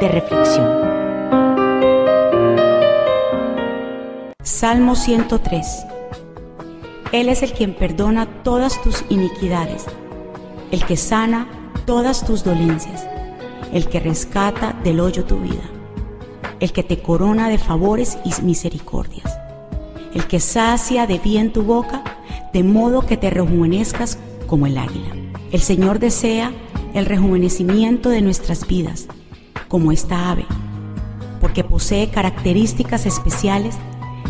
de reflexión. Salmo 103. Él es el quien perdona todas tus iniquidades, el que sana todas tus dolencias, el que rescata del hoyo tu vida, el que te corona de favores y misericordias, el que sacia de bien tu boca, de modo que te rejuvenezcas como el águila. El Señor desea el rejuvenecimiento de nuestras vidas, como esta ave, porque posee características especiales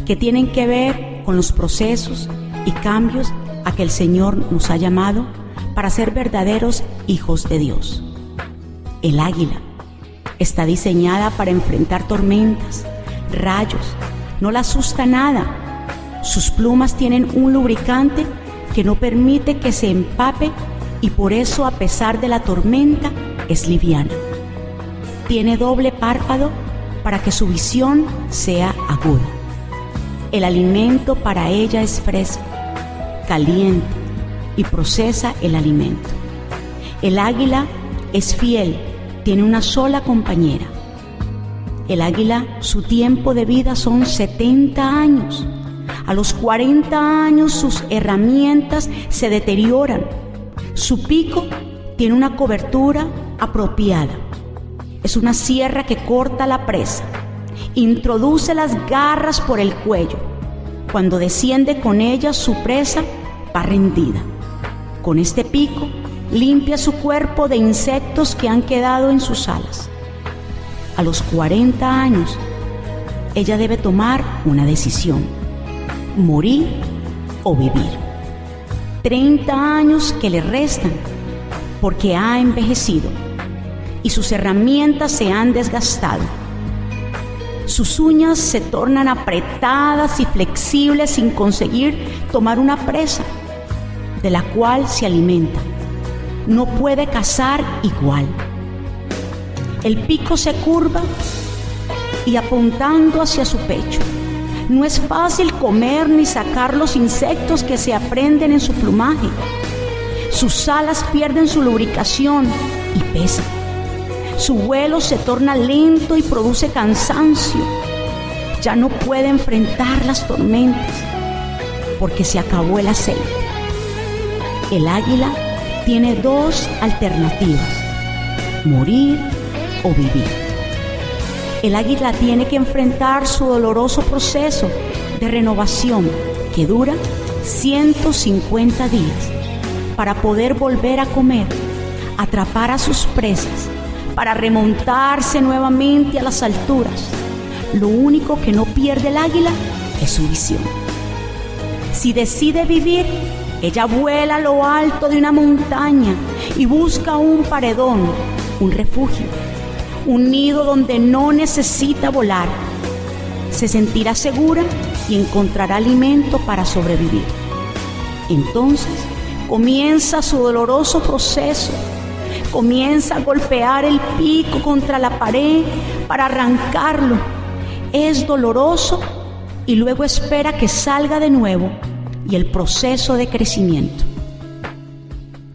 que tienen que ver con los procesos y cambios a que el Señor nos ha llamado para ser verdaderos hijos de Dios. El águila está diseñada para enfrentar tormentas, rayos, no la asusta nada. Sus plumas tienen un lubricante que no permite que se empape y por eso a pesar de la tormenta es liviana. Tiene doble párpado para que su visión sea aguda. El alimento para ella es fresco, caliente y procesa el alimento. El águila es fiel, tiene una sola compañera. El águila, su tiempo de vida son 70 años. A los 40 años sus herramientas se deterioran su pico tiene una cobertura apropiada. Es una sierra que corta la presa. Introduce las garras por el cuello. Cuando desciende con ella su presa va rendida. Con este pico limpia su cuerpo de insectos que han quedado en sus alas. A los 40 años, ella debe tomar una decisión, morir o vivir. 30 años que le restan porque ha envejecido y sus herramientas se han desgastado. Sus uñas se tornan apretadas y flexibles sin conseguir tomar una presa de la cual se alimenta. No puede cazar igual. El pico se curva y apuntando hacia su pecho no es fácil comer ni sacar los insectos que se aprenden en su plumaje. Sus alas pierden su lubricación y pesan. Su vuelo se torna lento y produce cansancio. Ya no puede enfrentar las tormentas porque se acabó el aceite. El águila tiene dos alternativas, morir o vivir el águila tiene que enfrentar su doloroso proceso de renovación que dura 150 días para poder volver a comer, atrapar a sus presas, para remontarse nuevamente a las alturas. Lo único que no pierde el águila es su visión. Si decide vivir, ella vuela a lo alto de una montaña y busca un paredón, un refugio un nido donde no necesita volar. Se sentirá segura y encontrará alimento para sobrevivir. Entonces comienza su doloroso proceso. Comienza a golpear el pico contra la pared para arrancarlo. Es doloroso y luego espera que salga de nuevo y el proceso de crecimiento.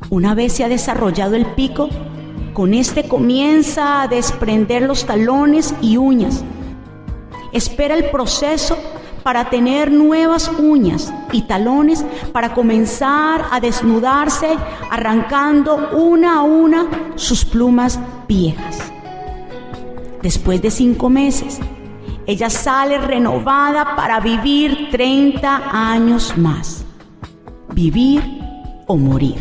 Una vez se ha desarrollado el pico, con este comienza a desprender los talones y uñas. Espera el proceso para tener nuevas uñas y talones para comenzar a desnudarse arrancando una a una sus plumas viejas. Después de cinco meses, ella sale renovada para vivir 30 años más. Vivir o morir.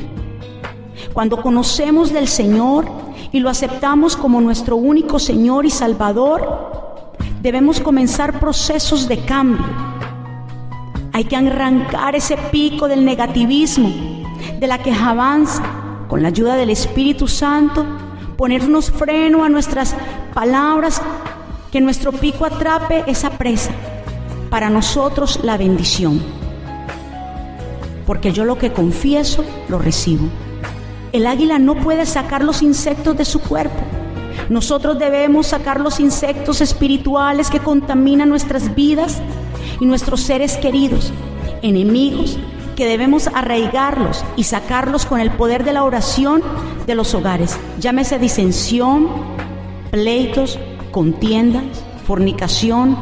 Cuando conocemos del Señor y lo aceptamos como nuestro único Señor y Salvador, debemos comenzar procesos de cambio. Hay que arrancar ese pico del negativismo, de la quejabanza, con la ayuda del Espíritu Santo, ponernos freno a nuestras palabras, que nuestro pico atrape esa presa, para nosotros la bendición. Porque yo lo que confieso, lo recibo. El águila no puede sacar los insectos de su cuerpo. Nosotros debemos sacar los insectos espirituales que contaminan nuestras vidas y nuestros seres queridos, enemigos, que debemos arraigarlos y sacarlos con el poder de la oración de los hogares. Llámese disensión, pleitos, contiendas, fornicación,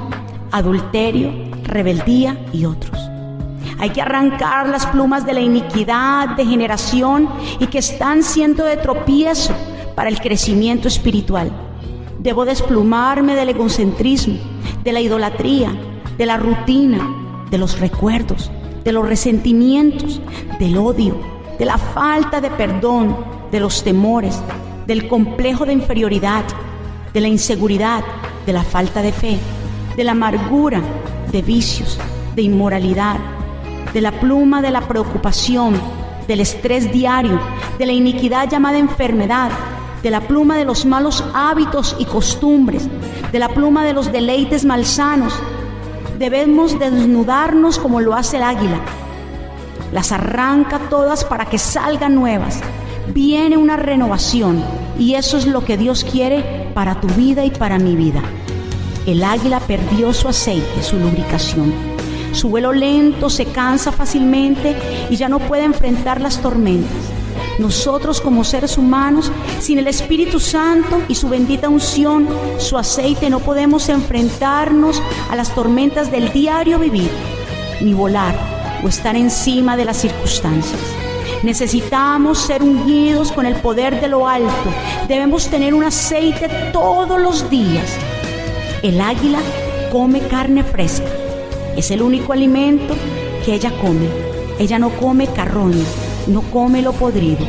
adulterio, rebeldía y otros. Hay que arrancar las plumas de la iniquidad, de generación y que están siendo de tropiezo para el crecimiento espiritual. Debo desplumarme del egocentrismo, de la idolatría, de la rutina, de los recuerdos, de los resentimientos, del odio, de la falta de perdón, de los temores, del complejo de inferioridad, de la inseguridad, de la falta de fe, de la amargura, de vicios, de inmoralidad, de la pluma de la preocupación, del estrés diario, de la iniquidad llamada enfermedad, de la pluma de los malos hábitos y costumbres, de la pluma de los deleites malsanos. Debemos desnudarnos como lo hace el águila. Las arranca todas para que salgan nuevas. Viene una renovación y eso es lo que Dios quiere para tu vida y para mi vida. El águila perdió su aceite, su lubricación. Su vuelo lento se cansa fácilmente y ya no puede enfrentar las tormentas. Nosotros como seres humanos, sin el Espíritu Santo y su bendita unción, su aceite, no podemos enfrentarnos a las tormentas del diario vivir, ni volar o estar encima de las circunstancias. Necesitamos ser ungidos con el poder de lo alto. Debemos tener un aceite todos los días. El águila come carne fresca. Es el único alimento que ella come. Ella no come carroña no come lo podrido.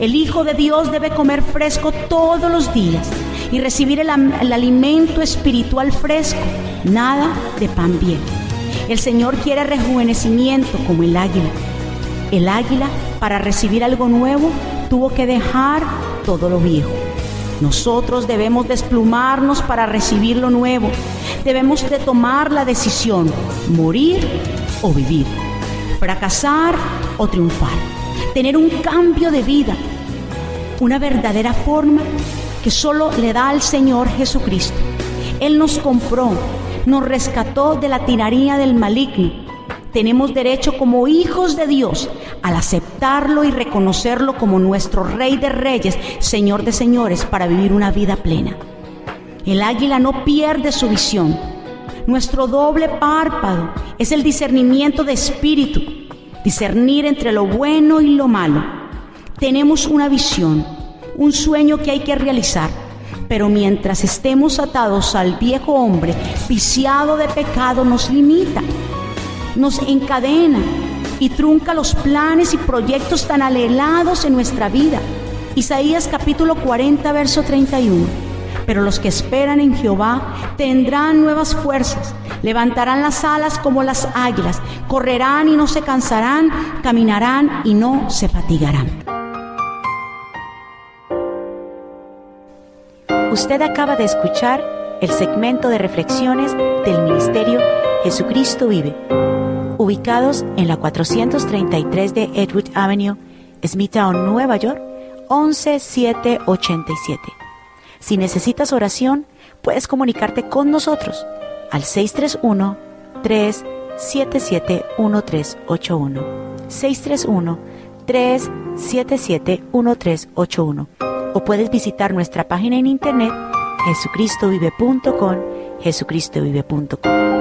El Hijo de Dios debe comer fresco todos los días y recibir el, alimento espiritual fresco, nada de pan viejo. El Señor quiere rejuvenecimiento como el águila. El águila, para recibir algo nuevo, tuvo que dejar todo lo viejo. Nosotros debemos desplumarnos para recibir lo nuevo. Debemos de tomar la decisión, morir o vivir, fracasar o triunfar tener un cambio de vida, una verdadera forma que solo le da al Señor Jesucristo. Él nos compró, nos rescató de la tiranía del maligno. Tenemos derecho como hijos de Dios al aceptarlo y reconocerlo como nuestro Rey de Reyes, Señor de Señores, para vivir una vida plena. El águila no pierde su visión. Nuestro doble párpado es el discernimiento de espíritu discernir entre lo bueno y lo malo. Tenemos una visión, un sueño que hay que realizar, pero mientras estemos atados al viejo hombre viciado de pecado nos limita, nos encadena y trunca los planes y proyectos tan alelados en nuestra vida. Isaías capítulo 40, verso 31. Pero los que esperan en Jehová tendrán nuevas fuerzas levantarán las alas como las águilas, correrán y no se cansarán, caminarán y no se fatigarán. Usted acaba de escuchar el segmento de reflexiones del Ministerio Jesucristo Vive, ubicados en la 433 de Edward Avenue, Smithtown, Nueva York, 11787. Si necesitas oración, puedes comunicarte con nosotros al 631-377-1381. 631-377-1381. O puedes visitar nuestra página en internet jesucristovive.com, jesucristovive.com.